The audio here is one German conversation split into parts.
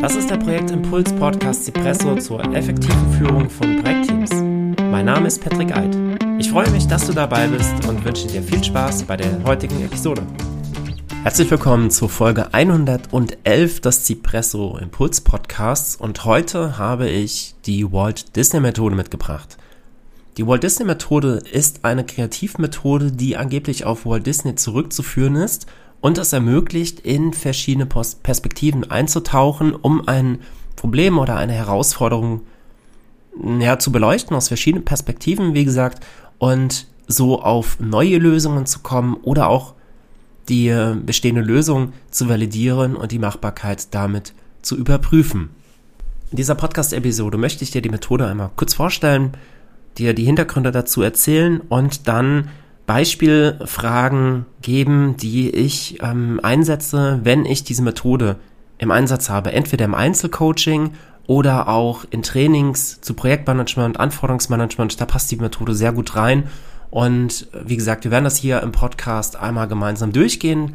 Das ist der Projektimpuls Podcast Cipresso zur effektiven Führung von Projektteams. Mein Name ist Patrick Eid. Ich freue mich, dass du dabei bist und wünsche dir viel Spaß bei der heutigen Episode. Herzlich willkommen zur Folge 111 des Cipresso Impuls Podcasts und heute habe ich die Walt Disney Methode mitgebracht. Die Walt Disney Methode ist eine Kreativmethode, die angeblich auf Walt Disney zurückzuführen ist und es ermöglicht, in verschiedene Perspektiven einzutauchen, um ein Problem oder eine Herausforderung ja, zu beleuchten aus verschiedenen Perspektiven, wie gesagt, und so auf neue Lösungen zu kommen oder auch die äh, bestehende Lösung zu validieren und die Machbarkeit damit zu überprüfen. In dieser Podcast-Episode möchte ich dir die Methode einmal kurz vorstellen, dir die Hintergründe dazu erzählen und dann Beispielfragen geben, die ich ähm, einsetze, wenn ich diese Methode im Einsatz habe. Entweder im Einzelcoaching oder auch in Trainings zu Projektmanagement, Anforderungsmanagement. Da passt die Methode sehr gut rein. Und wie gesagt, wir werden das hier im Podcast einmal gemeinsam durchgehen.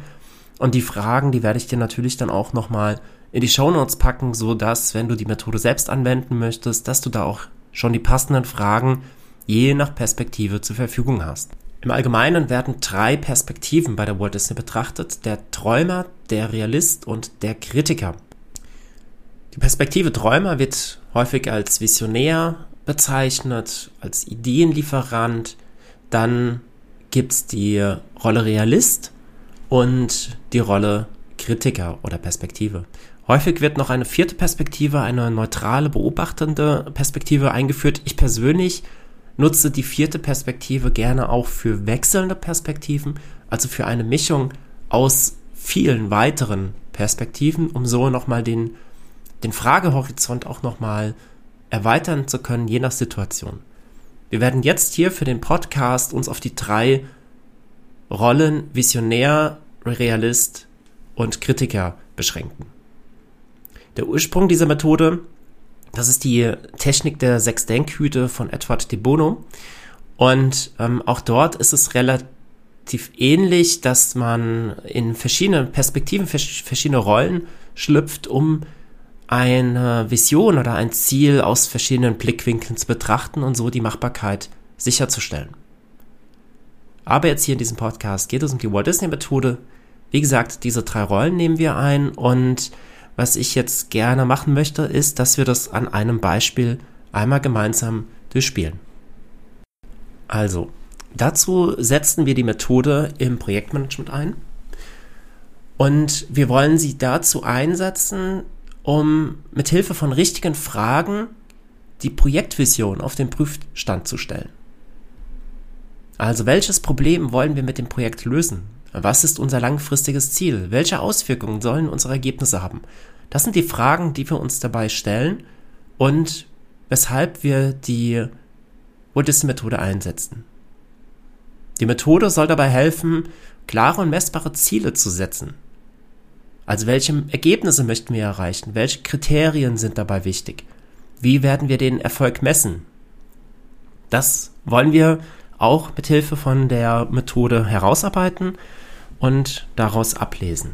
Und die Fragen, die werde ich dir natürlich dann auch nochmal in die Shownotes packen, so dass, wenn du die Methode selbst anwenden möchtest, dass du da auch schon die passenden Fragen je nach Perspektive zur Verfügung hast. Im Allgemeinen werden drei Perspektiven bei der Walt Disney betrachtet. Der Träumer, der Realist und der Kritiker. Die Perspektive Träumer wird häufig als Visionär bezeichnet, als Ideenlieferant. Dann gibt's die Rolle Realist und die Rolle Kritiker oder Perspektive. Häufig wird noch eine vierte Perspektive, eine neutrale, beobachtende Perspektive eingeführt. Ich persönlich nutze die vierte Perspektive gerne auch für wechselnde Perspektiven, also für eine Mischung aus vielen weiteren Perspektiven, um so nochmal den, den Fragehorizont auch nochmal erweitern zu können, je nach Situation. Wir werden jetzt hier für den Podcast uns auf die drei Rollen Visionär, Realist und Kritiker beschränken. Der Ursprung dieser Methode das ist die Technik der sechs Denkhüte von Edward de Bono. Und ähm, auch dort ist es relativ ähnlich, dass man in verschiedene Perspektiven, verschiedene Rollen schlüpft, um eine Vision oder ein Ziel aus verschiedenen Blickwinkeln zu betrachten und so die Machbarkeit sicherzustellen. Aber jetzt hier in diesem Podcast geht es um die Walt Disney Methode. Wie gesagt, diese drei Rollen nehmen wir ein und was ich jetzt gerne machen möchte, ist, dass wir das an einem Beispiel einmal gemeinsam durchspielen. Also, dazu setzen wir die Methode im Projektmanagement ein und wir wollen sie dazu einsetzen, um mit Hilfe von richtigen Fragen die Projektvision auf den Prüfstand zu stellen. Also welches Problem wollen wir mit dem Projekt lösen? Was ist unser langfristiges Ziel? Welche Auswirkungen sollen unsere Ergebnisse haben? Das sind die Fragen, die wir uns dabei stellen und weshalb wir die Buddhist-Methode einsetzen. Die Methode soll dabei helfen, klare und messbare Ziele zu setzen. Also welche Ergebnisse möchten wir erreichen? Welche Kriterien sind dabei wichtig? Wie werden wir den Erfolg messen? Das wollen wir auch mit Hilfe von der Methode herausarbeiten und daraus ablesen.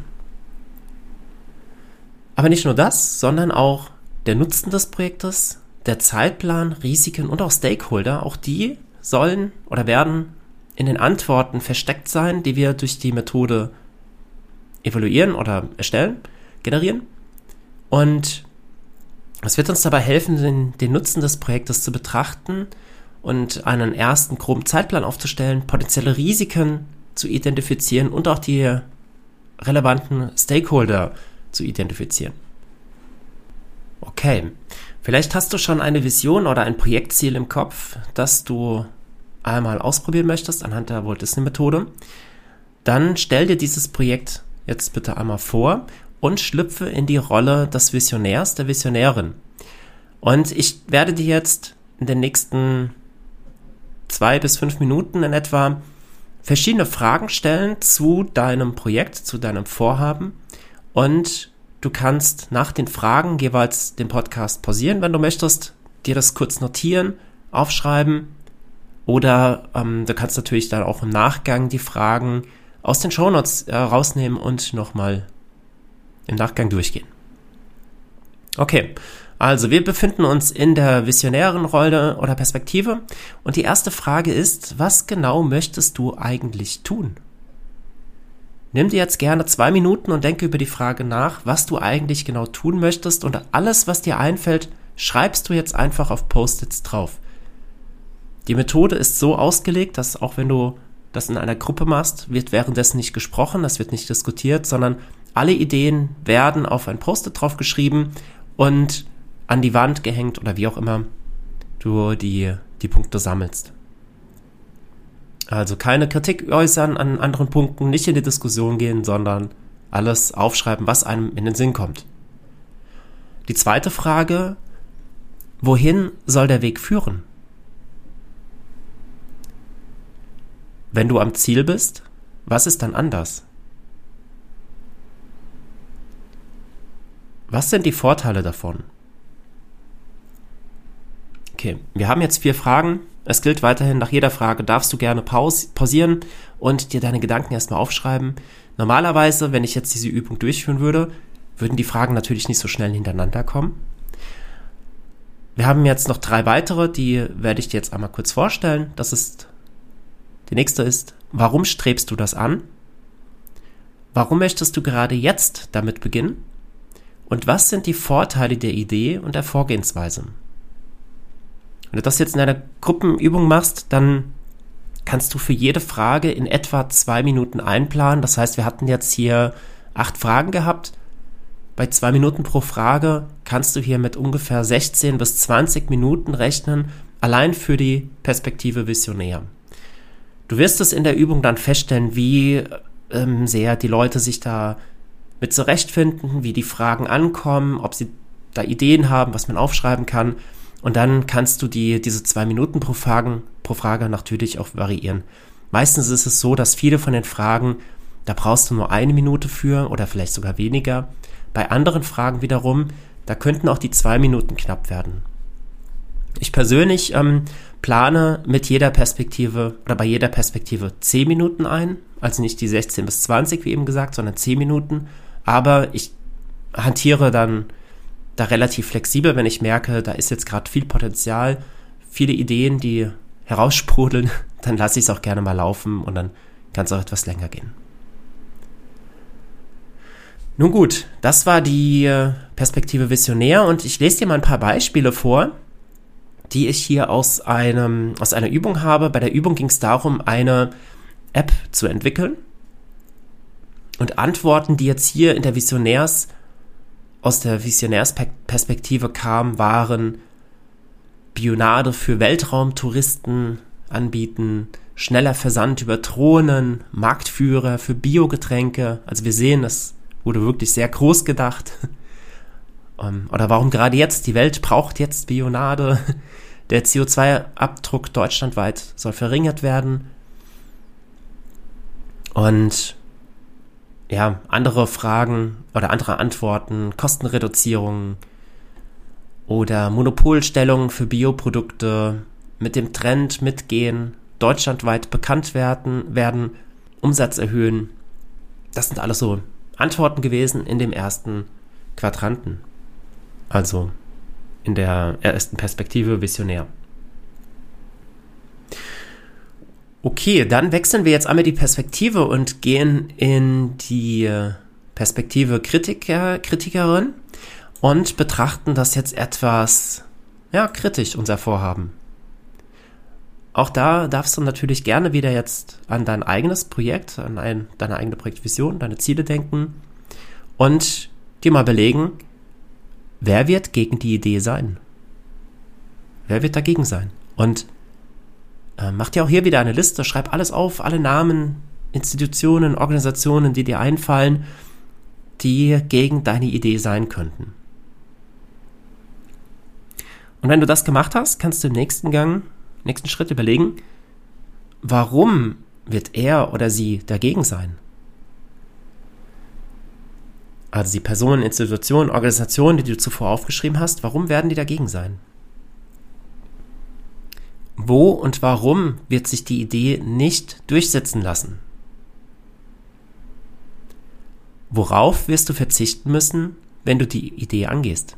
Aber nicht nur das, sondern auch der Nutzen des Projektes, der Zeitplan, Risiken und auch Stakeholder, auch die sollen oder werden in den Antworten versteckt sein, die wir durch die Methode evaluieren oder erstellen, generieren. Und es wird uns dabei helfen, den, den Nutzen des Projektes zu betrachten und einen ersten groben Zeitplan aufzustellen, potenzielle Risiken zu identifizieren und auch die relevanten Stakeholder zu identifizieren. Okay, vielleicht hast du schon eine Vision oder ein Projektziel im Kopf, das du einmal ausprobieren möchtest anhand der Walt Disney Methode. Dann stell dir dieses Projekt jetzt bitte einmal vor und schlüpfe in die Rolle des Visionärs, der Visionärin. Und ich werde dir jetzt in den nächsten zwei bis fünf Minuten in etwa verschiedene Fragen stellen zu deinem Projekt, zu deinem Vorhaben und du kannst nach den Fragen jeweils den Podcast pausieren, wenn du möchtest, dir das kurz notieren, aufschreiben oder ähm, du kannst natürlich dann auch im Nachgang die Fragen aus den Shownotes äh, rausnehmen und nochmal im Nachgang durchgehen. Okay, also wir befinden uns in der visionären Rolle oder Perspektive und die erste Frage ist, was genau möchtest du eigentlich tun? Nimm dir jetzt gerne zwei Minuten und denke über die Frage nach, was du eigentlich genau tun möchtest und alles, was dir einfällt, schreibst du jetzt einfach auf Post-its drauf. Die Methode ist so ausgelegt, dass auch wenn du das in einer Gruppe machst, wird währenddessen nicht gesprochen, das wird nicht diskutiert, sondern alle Ideen werden auf ein Post-it drauf geschrieben und an die Wand gehängt oder wie auch immer du die, die Punkte sammelst. Also keine Kritik äußern an anderen Punkten, nicht in die Diskussion gehen, sondern alles aufschreiben, was einem in den Sinn kommt. Die zweite Frage, wohin soll der Weg führen? Wenn du am Ziel bist, was ist dann anders? Was sind die Vorteile davon? Okay, wir haben jetzt vier Fragen. Es gilt weiterhin, nach jeder Frage darfst du gerne paus pausieren und dir deine Gedanken erstmal aufschreiben. Normalerweise, wenn ich jetzt diese Übung durchführen würde, würden die Fragen natürlich nicht so schnell hintereinander kommen. Wir haben jetzt noch drei weitere, die werde ich dir jetzt einmal kurz vorstellen. Das ist, die nächste ist, warum strebst du das an? Warum möchtest du gerade jetzt damit beginnen? Und was sind die Vorteile der Idee und der Vorgehensweise? Wenn du das jetzt in einer Gruppenübung machst, dann kannst du für jede Frage in etwa zwei Minuten einplanen. Das heißt, wir hatten jetzt hier acht Fragen gehabt. Bei zwei Minuten pro Frage kannst du hier mit ungefähr 16 bis 20 Minuten rechnen, allein für die Perspektive Visionär. Du wirst es in der Übung dann feststellen, wie ähm, sehr die Leute sich da mit zurechtfinden, wie die Fragen ankommen, ob sie da Ideen haben, was man aufschreiben kann. Und dann kannst du die, diese zwei Minuten pro, Fragen, pro Frage natürlich auch variieren. Meistens ist es so, dass viele von den Fragen, da brauchst du nur eine Minute für oder vielleicht sogar weniger. Bei anderen Fragen wiederum, da könnten auch die zwei Minuten knapp werden. Ich persönlich ähm, plane mit jeder Perspektive oder bei jeder Perspektive zehn Minuten ein, also nicht die 16 bis 20, wie eben gesagt, sondern zehn Minuten. Aber ich hantiere dann da relativ flexibel, wenn ich merke, da ist jetzt gerade viel Potenzial, viele Ideen, die heraussprudeln, dann lasse ich es auch gerne mal laufen und dann kann es auch etwas länger gehen. Nun gut, das war die äh, Perspektive Visionär und ich lese dir mal ein paar Beispiele vor, die ich hier aus einem aus einer Übung habe. Bei der Übung ging es darum, eine App zu entwickeln und Antworten, die jetzt hier in der Visionärs aus der Visionärsperspektive kam, waren Bionade für Weltraumtouristen anbieten, schneller Versand über Drohnen, Marktführer für Biogetränke. Also wir sehen, das wurde wirklich sehr groß gedacht. Ähm, oder warum gerade jetzt? Die Welt braucht jetzt Bionade. Der CO2-Abdruck deutschlandweit soll verringert werden. Und ja, andere Fragen oder andere Antworten, Kostenreduzierung oder Monopolstellung für Bioprodukte mit dem Trend mitgehen, deutschlandweit bekannt werden, werden, Umsatz erhöhen. Das sind alles so Antworten gewesen in dem ersten Quadranten. Also in der ersten Perspektive visionär. Okay, dann wechseln wir jetzt einmal die Perspektive und gehen in die Perspektive Kritiker, Kritikerin und betrachten das jetzt etwas, ja, kritisch, unser Vorhaben. Auch da darfst du natürlich gerne wieder jetzt an dein eigenes Projekt, an ein, deine eigene Projektvision, deine Ziele denken und dir mal belegen, wer wird gegen die Idee sein? Wer wird dagegen sein? Und äh, mach dir auch hier wieder eine Liste, schreib alles auf, alle Namen, Institutionen, Organisationen, die dir einfallen, die gegen deine Idee sein könnten. Und wenn du das gemacht hast, kannst du im nächsten Gang, nächsten Schritt überlegen, warum wird er oder sie dagegen sein? Also die Personen, Institutionen, Organisationen, die du zuvor aufgeschrieben hast, warum werden die dagegen sein? Wo und warum wird sich die Idee nicht durchsetzen lassen? Worauf wirst du verzichten müssen, wenn du die Idee angehst?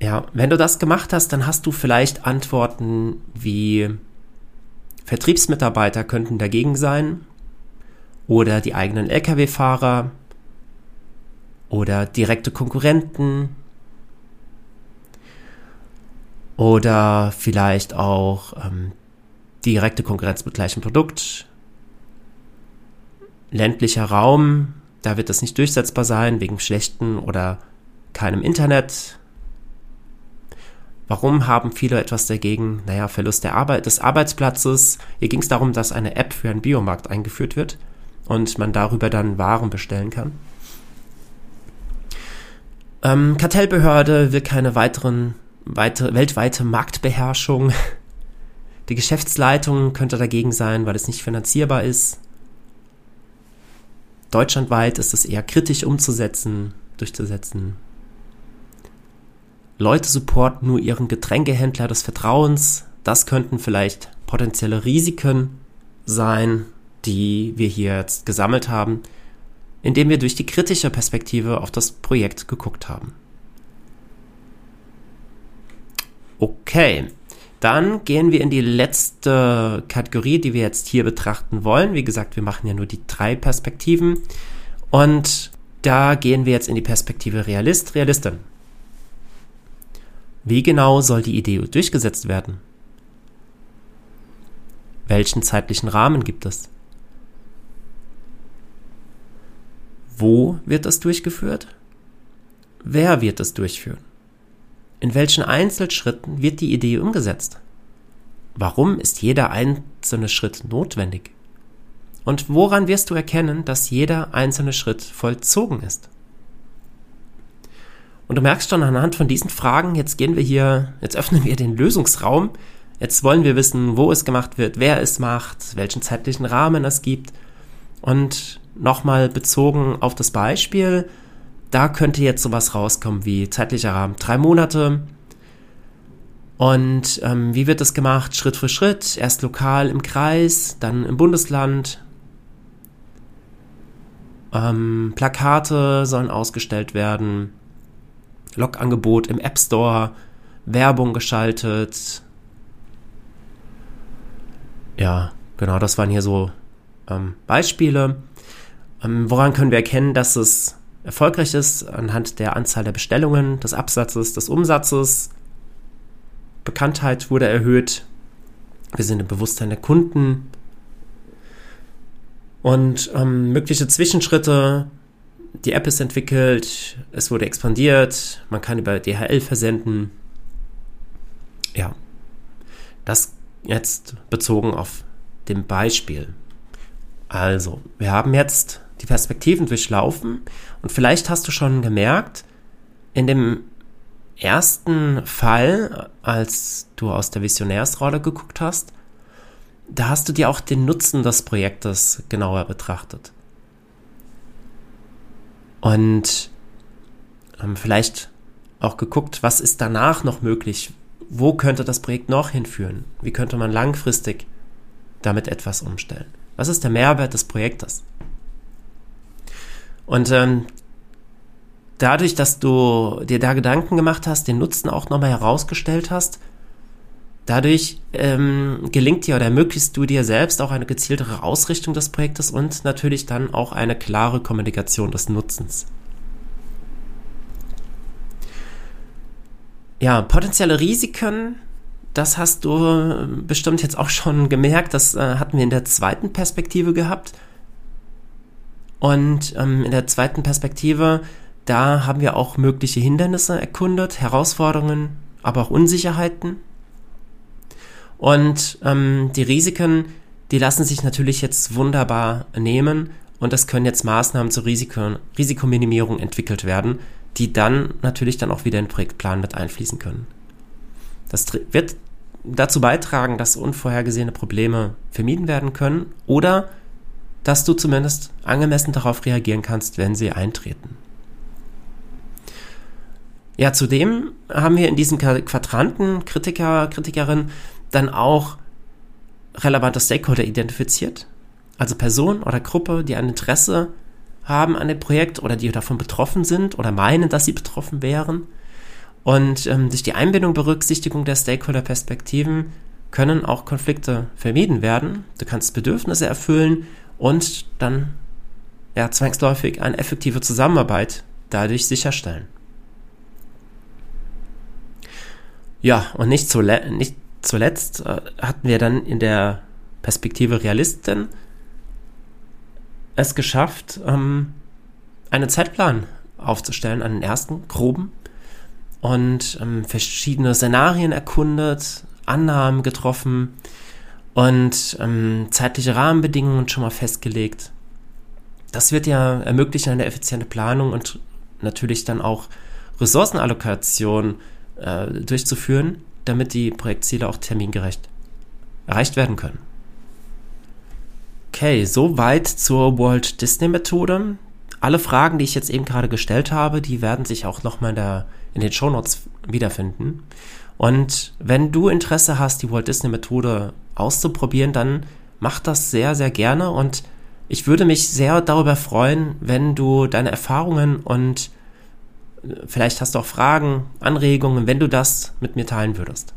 Ja, wenn du das gemacht hast, dann hast du vielleicht Antworten wie Vertriebsmitarbeiter könnten dagegen sein oder die eigenen Lkw-Fahrer oder direkte Konkurrenten oder vielleicht auch ähm, direkte Konkurrenz mit gleichem Produkt. Ländlicher Raum, da wird das nicht durchsetzbar sein wegen schlechten oder keinem Internet. Warum haben viele etwas dagegen? Naja, Verlust der Arbeit, des Arbeitsplatzes. Hier ging es darum, dass eine App für einen Biomarkt eingeführt wird und man darüber dann Waren bestellen kann. Ähm, Kartellbehörde will keine weiteren weite, weltweite Marktbeherrschung. Die Geschäftsleitung könnte dagegen sein, weil es nicht finanzierbar ist. Deutschlandweit ist es eher kritisch umzusetzen, durchzusetzen. Leute supporten nur ihren Getränkehändler des Vertrauens. Das könnten vielleicht potenzielle Risiken sein, die wir hier jetzt gesammelt haben, indem wir durch die kritische Perspektive auf das Projekt geguckt haben. Okay, dann gehen wir in die letzte Kategorie, die wir jetzt hier betrachten wollen. Wie gesagt, wir machen ja nur die drei Perspektiven. Und da gehen wir jetzt in die Perspektive Realist, Realistin. Wie genau soll die Idee durchgesetzt werden? Welchen zeitlichen Rahmen gibt es? Wo wird das durchgeführt? Wer wird es durchführen? In welchen Einzelschritten wird die Idee umgesetzt? Warum ist jeder einzelne Schritt notwendig? Und woran wirst du erkennen, dass jeder einzelne Schritt vollzogen ist? Und du merkst schon anhand von diesen Fragen, jetzt gehen wir hier, jetzt öffnen wir den Lösungsraum. Jetzt wollen wir wissen, wo es gemacht wird, wer es macht, welchen zeitlichen Rahmen es gibt. Und nochmal bezogen auf das Beispiel, da könnte jetzt sowas rauskommen wie zeitlicher Rahmen drei Monate. Und ähm, wie wird das gemacht? Schritt für Schritt. Erst lokal im Kreis, dann im Bundesland. Ähm, Plakate sollen ausgestellt werden. Logangebot im App Store, Werbung geschaltet. Ja, genau, das waren hier so ähm, Beispiele. Ähm, woran können wir erkennen, dass es erfolgreich ist? Anhand der Anzahl der Bestellungen, des Absatzes, des Umsatzes. Bekanntheit wurde erhöht. Wir sind im Bewusstsein der Kunden. Und ähm, mögliche Zwischenschritte die App ist entwickelt, es wurde expandiert, man kann über DHL versenden. Ja, das jetzt bezogen auf dem Beispiel. Also, wir haben jetzt die Perspektiven durchlaufen und vielleicht hast du schon gemerkt, in dem ersten Fall, als du aus der Visionärsrolle geguckt hast, da hast du dir auch den Nutzen des Projektes genauer betrachtet. Und ähm, vielleicht auch geguckt, was ist danach noch möglich? Wo könnte das Projekt noch hinführen? Wie könnte man langfristig damit etwas umstellen? Was ist der Mehrwert des Projektes? Und ähm, dadurch, dass du dir da Gedanken gemacht hast, den Nutzen auch nochmal herausgestellt hast, dadurch ähm, gelingt dir oder ermöglichst du dir selbst auch eine gezieltere Ausrichtung des Projektes und natürlich dann auch eine klare Kommunikation des Nutzens. Ja, potenzielle Risiken, das hast du bestimmt jetzt auch schon gemerkt, das äh, hatten wir in der zweiten Perspektive gehabt. Und ähm, in der zweiten Perspektive, da haben wir auch mögliche Hindernisse erkundet, Herausforderungen, aber auch Unsicherheiten. Und ähm, die Risiken, die lassen sich natürlich jetzt wunderbar nehmen und es können jetzt Maßnahmen zur Risiko Risikominimierung entwickelt werden, die dann natürlich dann auch wieder in den Projektplan mit einfließen können. Das wird dazu beitragen, dass unvorhergesehene Probleme vermieden werden können oder dass du zumindest angemessen darauf reagieren kannst, wenn sie eintreten. Ja, zudem haben wir in diesem Quadranten Kritiker, Kritikerin dann auch relevante Stakeholder identifiziert. Also Personen oder Gruppe, die ein Interesse haben an dem Projekt oder die davon betroffen sind oder meinen, dass sie betroffen wären. Und ähm, durch die Einbindung, Berücksichtigung der Stakeholder-Perspektiven können auch Konflikte vermieden werden. Du kannst Bedürfnisse erfüllen und dann ja, zwangsläufig eine effektive Zusammenarbeit dadurch sicherstellen. Ja, und nicht, zule nicht zuletzt äh, hatten wir dann in der Perspektive Realistin es geschafft, ähm, einen Zeitplan aufzustellen, einen ersten groben und ähm, verschiedene Szenarien erkundet, Annahmen getroffen und ähm, zeitliche Rahmenbedingungen schon mal festgelegt. Das wird ja ermöglichen eine effiziente Planung und natürlich dann auch Ressourcenallokation äh, durchzuführen, damit die Projektziele auch termingerecht erreicht werden können. Okay, soweit zur Walt Disney Methode. Alle Fragen, die ich jetzt eben gerade gestellt habe, die werden sich auch nochmal in, in den Shownotes wiederfinden. Und wenn du Interesse hast, die Walt Disney Methode auszuprobieren, dann mach das sehr, sehr gerne und ich würde mich sehr darüber freuen, wenn du deine Erfahrungen und äh, vielleicht hast du auch Fragen, Anregungen, wenn du das mit mir teilen würdest.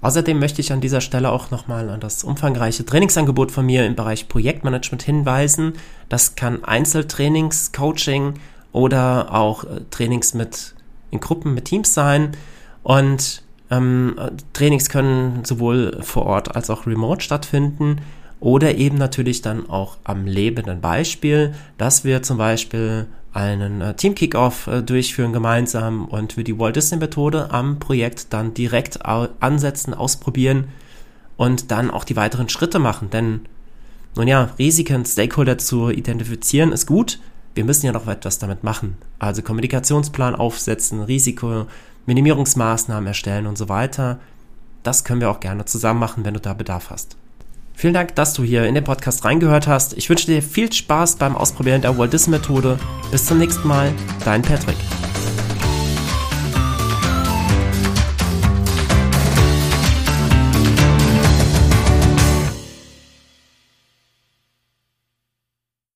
Außerdem möchte ich an dieser Stelle auch nochmal an das umfangreiche Trainingsangebot von mir im Bereich Projektmanagement hinweisen. Das kann Einzeltrainings, Coaching oder auch äh, Trainings mit in Gruppen mit Teams sein. Und ähm, Trainings können sowohl vor Ort als auch remote stattfinden oder eben natürlich dann auch am lebenden Beispiel, dass wir zum Beispiel einen äh, Team Kickoff äh, durchführen gemeinsam und wir die Walt Disney Methode am Projekt dann direkt ansetzen, ausprobieren und dann auch die weiteren Schritte machen. Denn nun ja, Risiken, Stakeholder zu identifizieren ist gut. Wir müssen ja noch etwas damit machen. Also Kommunikationsplan aufsetzen, Risikominimierungsmaßnahmen erstellen und so weiter. Das können wir auch gerne zusammen machen, wenn du da Bedarf hast. Vielen Dank, dass du hier in den Podcast reingehört hast. Ich wünsche dir viel Spaß beim Ausprobieren der Walt Disney Methode. Bis zum nächsten Mal, dein Patrick.